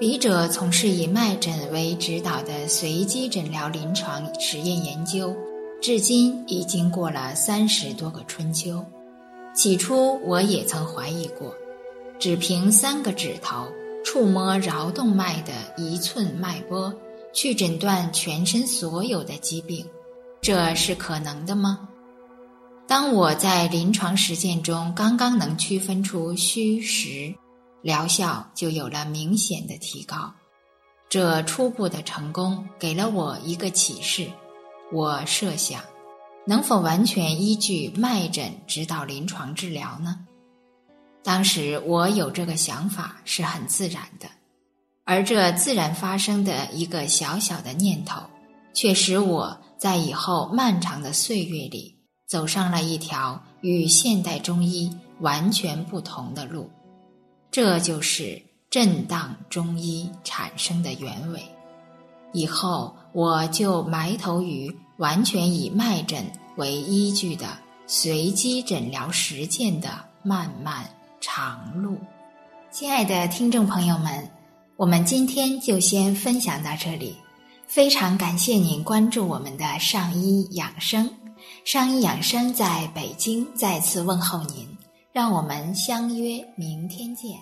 笔者从事以脉诊为指导的随机诊疗临床实验研究，至今已经过了三十多个春秋。起初我也曾怀疑过，只凭三个指头触摸桡动脉的一寸脉波，去诊断全身所有的疾病，这是可能的吗？当我在临床实践中刚刚能区分出虚实。疗效就有了明显的提高，这初步的成功给了我一个启示。我设想，能否完全依据脉诊指导临床治疗呢？当时我有这个想法是很自然的，而这自然发生的一个小小的念头，却使我在以后漫长的岁月里走上了一条与现代中医完全不同的路。这就是震荡中医产生的原委。以后我就埋头于完全以脉诊为依据的随机诊疗实践的漫漫长路。亲爱的听众朋友们，我们今天就先分享到这里。非常感谢您关注我们的上医养生，上医养生在北京再次问候您。让我们相约明天见。